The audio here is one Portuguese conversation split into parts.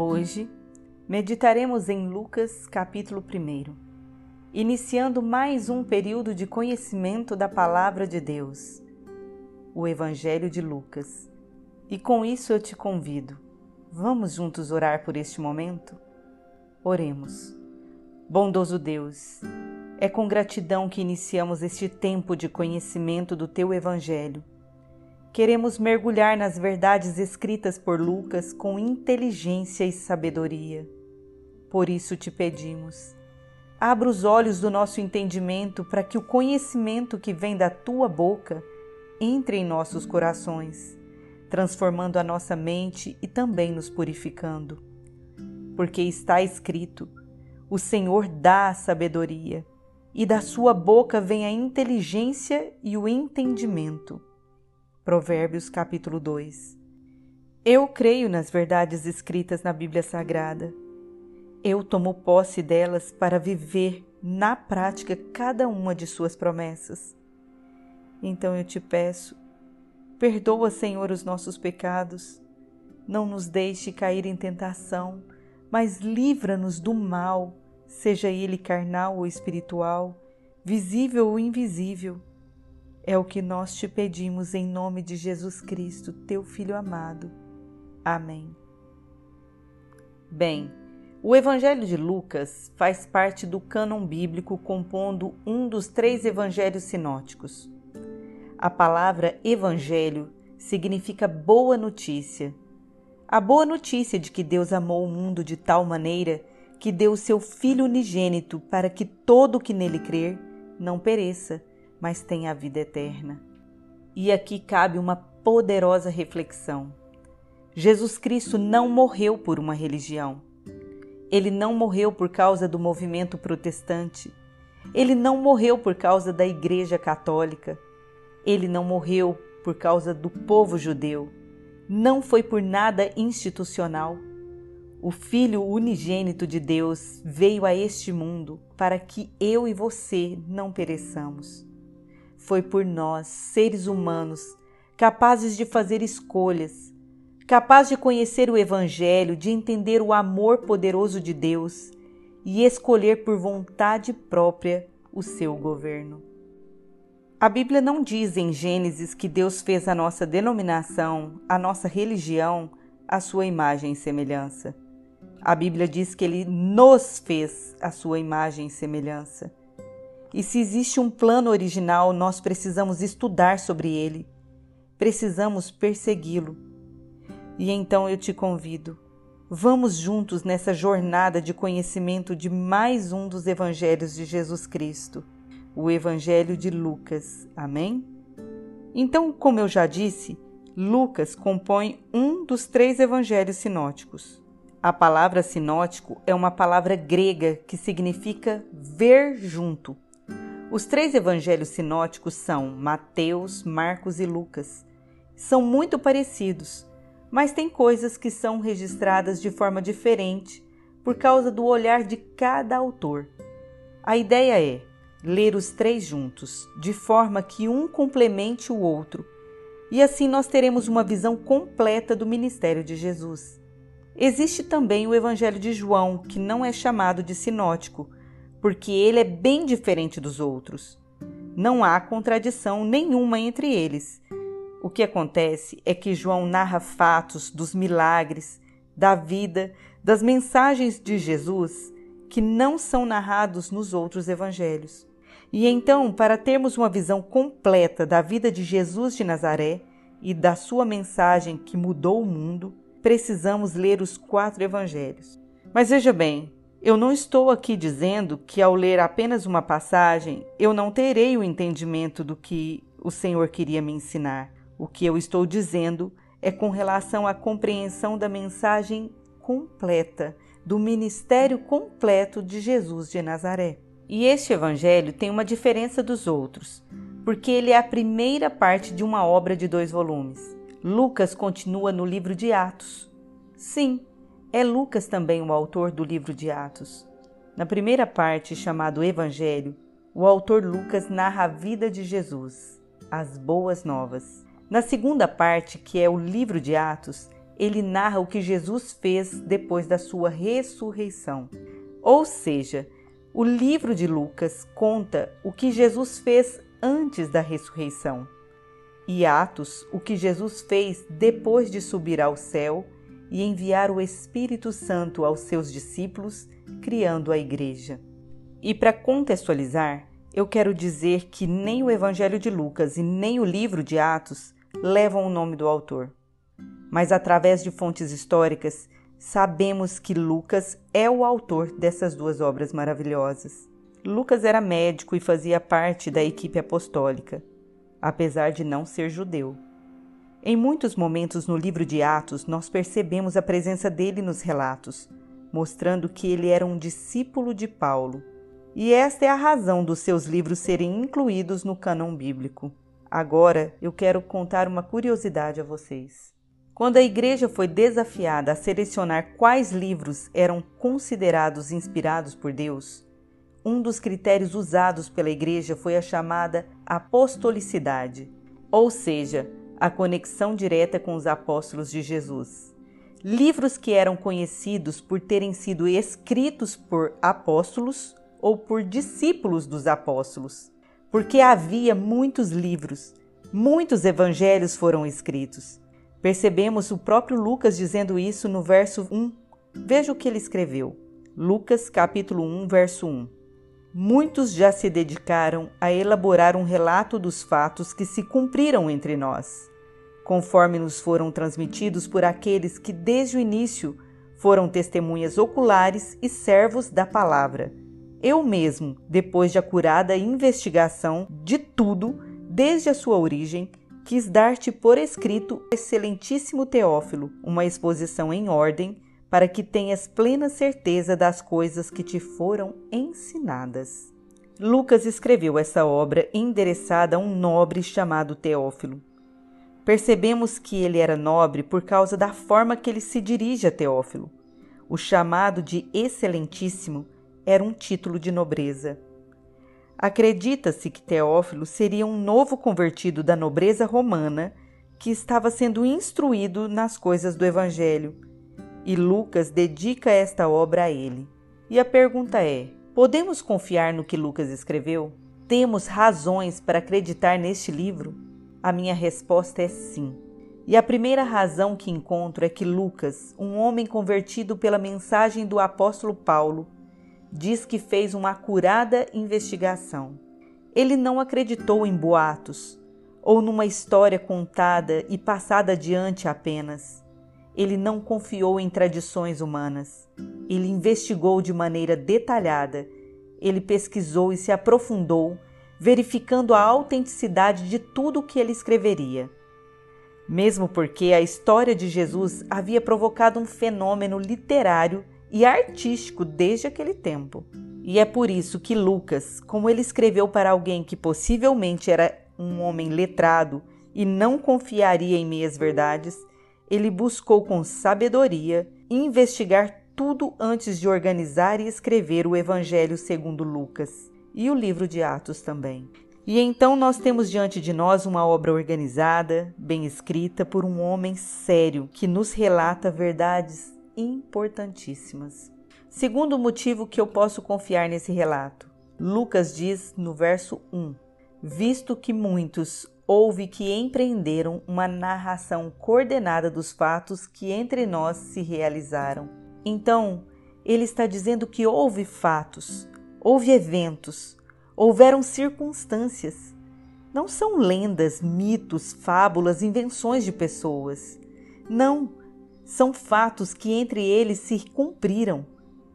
Hoje meditaremos em Lucas, capítulo 1, iniciando mais um período de conhecimento da Palavra de Deus, o Evangelho de Lucas. E com isso eu te convido, vamos juntos orar por este momento? Oremos. Bondoso Deus, é com gratidão que iniciamos este tempo de conhecimento do Teu Evangelho Queremos mergulhar nas verdades escritas por Lucas com inteligência e sabedoria. Por isso te pedimos, abra os olhos do nosso entendimento para que o conhecimento que vem da tua boca entre em nossos corações, transformando a nossa mente e também nos purificando. Porque está escrito: o Senhor dá a sabedoria, e da sua boca vem a inteligência e o entendimento. Provérbios capítulo 2. Eu creio nas verdades escritas na Bíblia Sagrada. Eu tomo posse delas para viver na prática cada uma de suas promessas. Então eu te peço, perdoa, Senhor, os nossos pecados. Não nos deixe cair em tentação, mas livra-nos do mal, seja ele carnal ou espiritual, visível ou invisível é o que nós te pedimos em nome de Jesus Cristo, teu Filho amado. Amém. Bem, o Evangelho de Lucas faz parte do cânon bíblico compondo um dos três evangelhos sinóticos. A palavra evangelho significa boa notícia. A boa notícia de que Deus amou o mundo de tal maneira que deu o seu Filho unigênito para que todo o que nele crer não pereça, mas tem a vida eterna. E aqui cabe uma poderosa reflexão. Jesus Cristo não morreu por uma religião. Ele não morreu por causa do movimento protestante. Ele não morreu por causa da Igreja Católica. Ele não morreu por causa do povo judeu. Não foi por nada institucional. O Filho unigênito de Deus veio a este mundo para que eu e você não pereçamos foi por nós, seres humanos, capazes de fazer escolhas, capaz de conhecer o Evangelho, de entender o amor poderoso de Deus e escolher por vontade própria o seu governo. A Bíblia não diz em Gênesis que Deus fez a nossa denominação, a nossa religião, a sua imagem e semelhança. A Bíblia diz que ele nos fez a sua imagem e semelhança. E se existe um plano original, nós precisamos estudar sobre ele, precisamos persegui-lo. E então eu te convido, vamos juntos nessa jornada de conhecimento de mais um dos evangelhos de Jesus Cristo, o Evangelho de Lucas. Amém? Então, como eu já disse, Lucas compõe um dos três evangelhos sinóticos. A palavra sinótico é uma palavra grega que significa ver junto. Os três evangelhos sinóticos são Mateus, Marcos e Lucas. São muito parecidos, mas tem coisas que são registradas de forma diferente por causa do olhar de cada autor. A ideia é ler os três juntos, de forma que um complemente o outro, e assim nós teremos uma visão completa do ministério de Jesus. Existe também o Evangelho de João, que não é chamado de sinótico, porque ele é bem diferente dos outros. Não há contradição nenhuma entre eles. O que acontece é que João narra fatos dos milagres, da vida, das mensagens de Jesus que não são narrados nos outros evangelhos. E então, para termos uma visão completa da vida de Jesus de Nazaré e da sua mensagem que mudou o mundo, precisamos ler os quatro evangelhos. Mas veja bem, eu não estou aqui dizendo que ao ler apenas uma passagem eu não terei o entendimento do que o Senhor queria me ensinar. O que eu estou dizendo é com relação à compreensão da mensagem completa, do ministério completo de Jesus de Nazaré. E este evangelho tem uma diferença dos outros, porque ele é a primeira parte de uma obra de dois volumes. Lucas continua no livro de Atos. Sim, é Lucas também o autor do livro de Atos. Na primeira parte, chamado Evangelho, o autor Lucas narra a vida de Jesus, as boas novas. Na segunda parte, que é o livro de Atos, ele narra o que Jesus fez depois da sua ressurreição. Ou seja, o livro de Lucas conta o que Jesus fez antes da ressurreição, e Atos, o que Jesus fez depois de subir ao céu e enviar o Espírito Santo aos seus discípulos, criando a igreja. E para contextualizar, eu quero dizer que nem o Evangelho de Lucas e nem o livro de Atos levam o nome do autor. Mas através de fontes históricas, sabemos que Lucas é o autor dessas duas obras maravilhosas. Lucas era médico e fazia parte da equipe apostólica, apesar de não ser judeu. Em muitos momentos no livro de Atos, nós percebemos a presença dele nos relatos, mostrando que ele era um discípulo de Paulo. E esta é a razão dos seus livros serem incluídos no cânon bíblico. Agora eu quero contar uma curiosidade a vocês. Quando a igreja foi desafiada a selecionar quais livros eram considerados inspirados por Deus, um dos critérios usados pela igreja foi a chamada apostolicidade, ou seja, a conexão direta com os apóstolos de Jesus. Livros que eram conhecidos por terem sido escritos por apóstolos ou por discípulos dos apóstolos, porque havia muitos livros, muitos evangelhos foram escritos. Percebemos o próprio Lucas dizendo isso no verso 1. Veja o que ele escreveu. Lucas capítulo 1, verso 1. Muitos já se dedicaram a elaborar um relato dos fatos que se cumpriram entre nós, conforme nos foram transmitidos por aqueles que desde o início foram testemunhas oculares e servos da palavra. Eu mesmo, depois de acurada investigação de tudo, desde a sua origem, quis dar-te por escrito, excelentíssimo Teófilo, uma exposição em ordem, para que tenhas plena certeza das coisas que te foram ensinadas. Lucas escreveu essa obra endereçada a um nobre chamado Teófilo. Percebemos que ele era nobre por causa da forma que ele se dirige a Teófilo. O chamado de Excelentíssimo era um título de nobreza. Acredita-se que Teófilo seria um novo convertido da nobreza romana que estava sendo instruído nas coisas do Evangelho, e Lucas dedica esta obra a ele. E a pergunta é: podemos confiar no que Lucas escreveu? Temos razões para acreditar neste livro? A minha resposta é sim. E a primeira razão que encontro é que Lucas, um homem convertido pela mensagem do apóstolo Paulo, diz que fez uma acurada investigação. Ele não acreditou em boatos ou numa história contada e passada adiante apenas. Ele não confiou em tradições humanas. Ele investigou de maneira detalhada. Ele pesquisou e se aprofundou, verificando a autenticidade de tudo o que ele escreveria. Mesmo porque a história de Jesus havia provocado um fenômeno literário e artístico desde aquele tempo. E é por isso que Lucas, como ele escreveu para alguém que possivelmente era um homem letrado e não confiaria em meias verdades, ele buscou com sabedoria investigar tudo antes de organizar e escrever o Evangelho segundo Lucas e o livro de Atos também. E então nós temos diante de nós uma obra organizada, bem escrita por um homem sério que nos relata verdades importantíssimas. Segundo motivo que eu posso confiar nesse relato, Lucas diz no verso 1: Visto que muitos houve que empreenderam uma narração coordenada dos fatos que entre nós se realizaram. Então, ele está dizendo que houve fatos, houve eventos, houveram circunstâncias. Não são lendas, mitos, fábulas, invenções de pessoas. Não, são fatos que entre eles se cumpriram.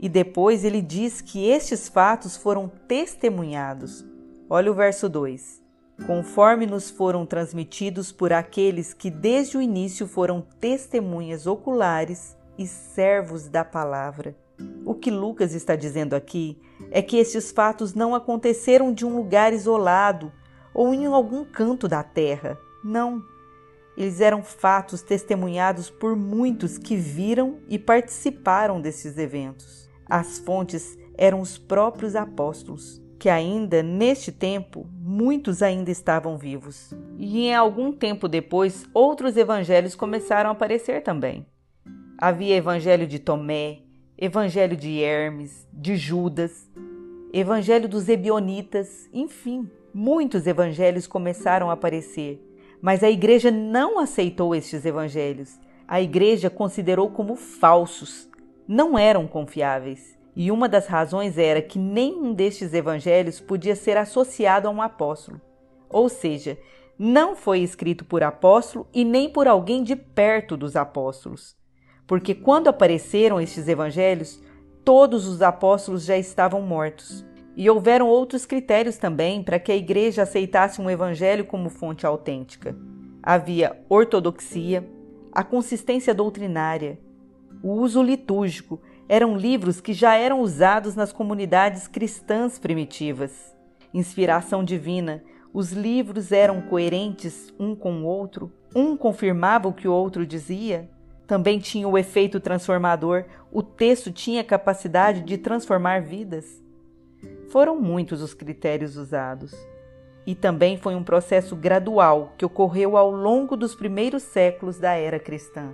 E depois ele diz que estes fatos foram testemunhados. Olha o verso 2. Conforme nos foram transmitidos por aqueles que desde o início foram testemunhas oculares e servos da palavra. O que Lucas está dizendo aqui é que estes fatos não aconteceram de um lugar isolado ou em algum canto da terra. Não, eles eram fatos testemunhados por muitos que viram e participaram desses eventos. As fontes eram os próprios apóstolos, que ainda neste tempo muitos ainda estavam vivos. E em algum tempo depois, outros evangelhos começaram a aparecer também. Havia evangelho de Tomé, evangelho de Hermes, de Judas, evangelho dos Ebionitas, enfim, muitos evangelhos começaram a aparecer. Mas a igreja não aceitou estes evangelhos. A igreja considerou como falsos, não eram confiáveis. E uma das razões era que nenhum destes evangelhos podia ser associado a um apóstolo. Ou seja, não foi escrito por apóstolo e nem por alguém de perto dos apóstolos. Porque quando apareceram estes evangelhos, todos os apóstolos já estavam mortos. E houveram outros critérios também para que a igreja aceitasse um evangelho como fonte autêntica. Havia ortodoxia, a consistência doutrinária, o uso litúrgico eram livros que já eram usados nas comunidades cristãs primitivas. Inspiração divina, os livros eram coerentes um com o outro, um confirmava o que o outro dizia. Também tinha o efeito transformador, o texto tinha capacidade de transformar vidas. Foram muitos os critérios usados. E também foi um processo gradual que ocorreu ao longo dos primeiros séculos da era cristã.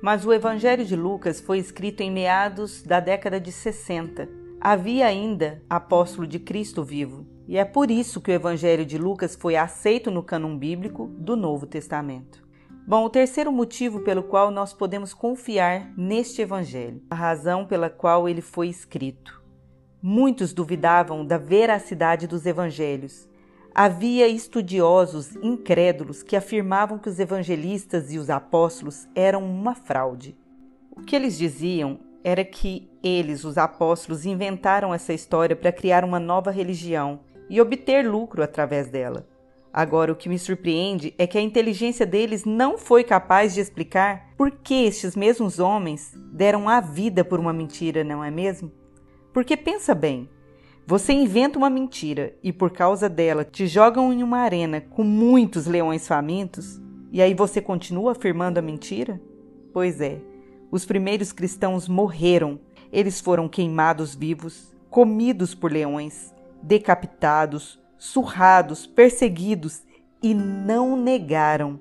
Mas o Evangelho de Lucas foi escrito em meados da década de 60. Havia ainda apóstolo de Cristo vivo, e é por isso que o Evangelho de Lucas foi aceito no cânon bíblico do Novo Testamento. Bom, o terceiro motivo pelo qual nós podemos confiar neste Evangelho, a razão pela qual ele foi escrito. Muitos duvidavam da veracidade dos evangelhos Havia estudiosos incrédulos que afirmavam que os evangelistas e os apóstolos eram uma fraude. O que eles diziam era que eles, os apóstolos, inventaram essa história para criar uma nova religião e obter lucro através dela. Agora, o que me surpreende é que a inteligência deles não foi capaz de explicar por que estes mesmos homens deram a vida por uma mentira, não é mesmo? Porque pensa bem, você inventa uma mentira e por causa dela te jogam em uma arena com muitos leões famintos e aí você continua afirmando a mentira? Pois é, os primeiros cristãos morreram. Eles foram queimados vivos, comidos por leões, decapitados, surrados, perseguidos e não negaram.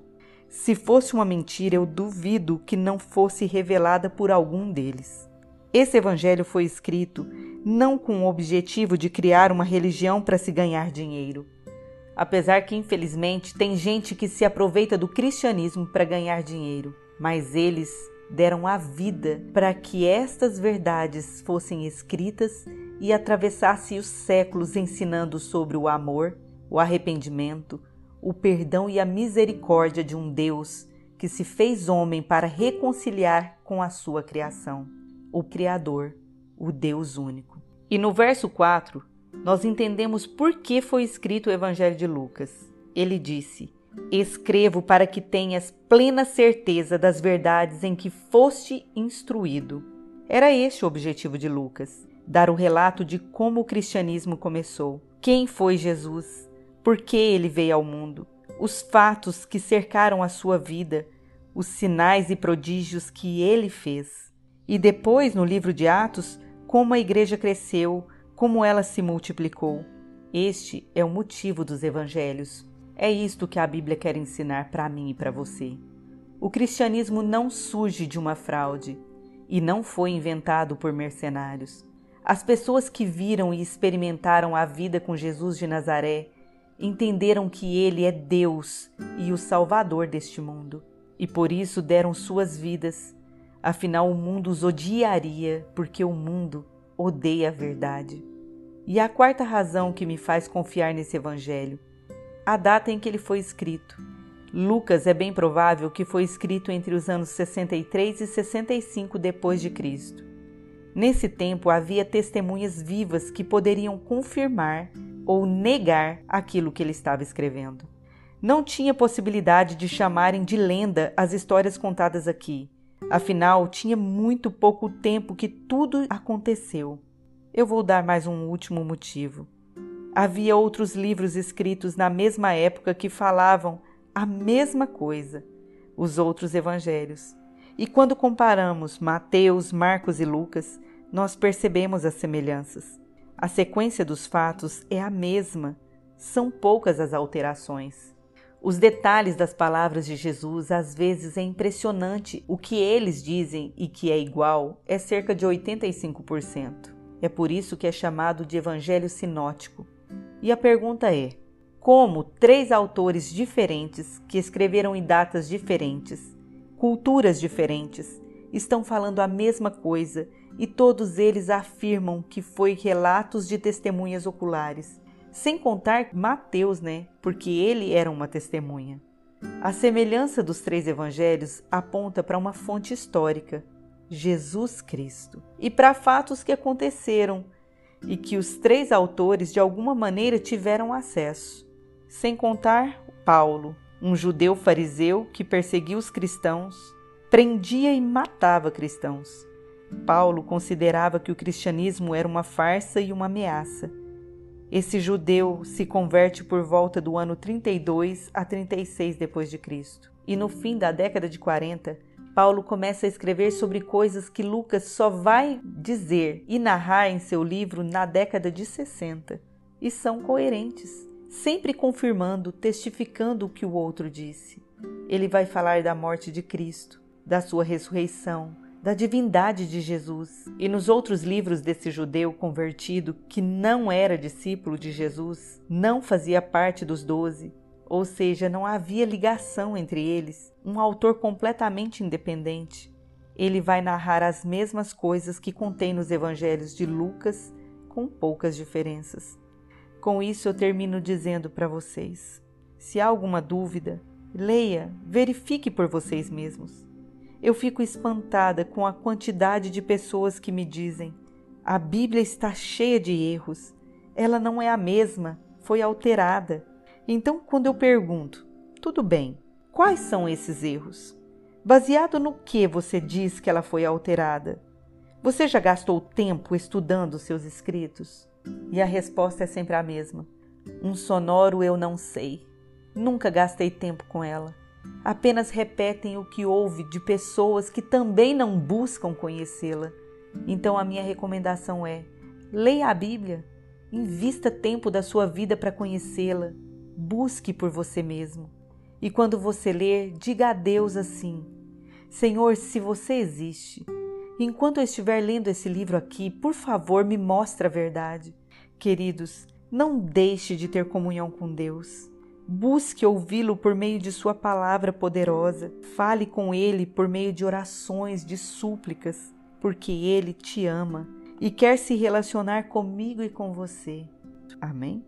Se fosse uma mentira, eu duvido que não fosse revelada por algum deles. Esse evangelho foi escrito não com o objetivo de criar uma religião para se ganhar dinheiro. Apesar que, infelizmente, tem gente que se aproveita do cristianismo para ganhar dinheiro, mas eles deram a vida para que estas verdades fossem escritas e atravessassem os séculos ensinando sobre o amor, o arrependimento, o perdão e a misericórdia de um Deus que se fez homem para reconciliar com a sua criação o Criador, o Deus único. E no verso 4, nós entendemos por que foi escrito o Evangelho de Lucas. Ele disse: Escrevo para que tenhas plena certeza das verdades em que foste instruído. Era este o objetivo de Lucas: dar o relato de como o cristianismo começou, quem foi Jesus, por que ele veio ao mundo, os fatos que cercaram a sua vida, os sinais e prodígios que ele fez. E depois, no livro de Atos, como a igreja cresceu, como ela se multiplicou. Este é o motivo dos evangelhos. É isto que a Bíblia quer ensinar para mim e para você. O cristianismo não surge de uma fraude e não foi inventado por mercenários. As pessoas que viram e experimentaram a vida com Jesus de Nazaré entenderam que ele é Deus e o Salvador deste mundo, e por isso deram suas vidas Afinal, o mundo os odiaria, porque o mundo odeia a verdade. E a quarta razão que me faz confiar nesse evangelho, a data em que ele foi escrito. Lucas é bem provável que foi escrito entre os anos 63 e 65 depois de Cristo. Nesse tempo havia testemunhas vivas que poderiam confirmar ou negar aquilo que ele estava escrevendo. Não tinha possibilidade de chamarem de lenda as histórias contadas aqui, Afinal, tinha muito pouco tempo que tudo aconteceu. Eu vou dar mais um último motivo. Havia outros livros escritos na mesma época que falavam a mesma coisa, os outros evangelhos. E quando comparamos Mateus, Marcos e Lucas, nós percebemos as semelhanças. A sequência dos fatos é a mesma, São poucas as alterações. Os detalhes das palavras de Jesus às vezes é impressionante. O que eles dizem e que é igual é cerca de 85%. É por isso que é chamado de evangelho sinótico. E a pergunta é: como três autores diferentes, que escreveram em datas diferentes, culturas diferentes, estão falando a mesma coisa e todos eles afirmam que foi relatos de testemunhas oculares, sem contar Mateus, né? Porque ele era uma testemunha. A semelhança dos três evangelhos aponta para uma fonte histórica, Jesus Cristo, e para fatos que aconteceram e que os três autores de alguma maneira tiveram acesso. Sem contar Paulo, um judeu fariseu que perseguia os cristãos, prendia e matava cristãos. Paulo considerava que o cristianismo era uma farsa e uma ameaça. Esse judeu se converte por volta do ano 32 a 36 depois de Cristo. E no fim da década de 40, Paulo começa a escrever sobre coisas que Lucas só vai dizer e narrar em seu livro na década de 60. E são coerentes, sempre confirmando, testificando o que o outro disse. Ele vai falar da morte de Cristo, da sua ressurreição, da divindade de Jesus. E nos outros livros desse judeu convertido que não era discípulo de Jesus, não fazia parte dos doze, ou seja, não havia ligação entre eles, um autor completamente independente. Ele vai narrar as mesmas coisas que contém nos evangelhos de Lucas, com poucas diferenças. Com isso, eu termino dizendo para vocês: se há alguma dúvida, leia, verifique por vocês mesmos. Eu fico espantada com a quantidade de pessoas que me dizem: a Bíblia está cheia de erros, ela não é a mesma, foi alterada. Então, quando eu pergunto, tudo bem, quais são esses erros? Baseado no que você diz que ela foi alterada? Você já gastou tempo estudando seus escritos? E a resposta é sempre a mesma: um sonoro eu não sei. Nunca gastei tempo com ela apenas repetem o que ouve de pessoas que também não buscam conhecê-la. Então a minha recomendação é: leia a Bíblia, invista tempo da sua vida para conhecê-la, busque por você mesmo. E quando você ler, diga a Deus assim: Senhor, se você existe, enquanto eu estiver lendo esse livro aqui, por favor, me mostre a verdade. Queridos, não deixe de ter comunhão com Deus. Busque ouvi-lo por meio de Sua palavra poderosa. Fale com Ele por meio de orações, de súplicas, porque Ele te ama e quer se relacionar comigo e com você. Amém?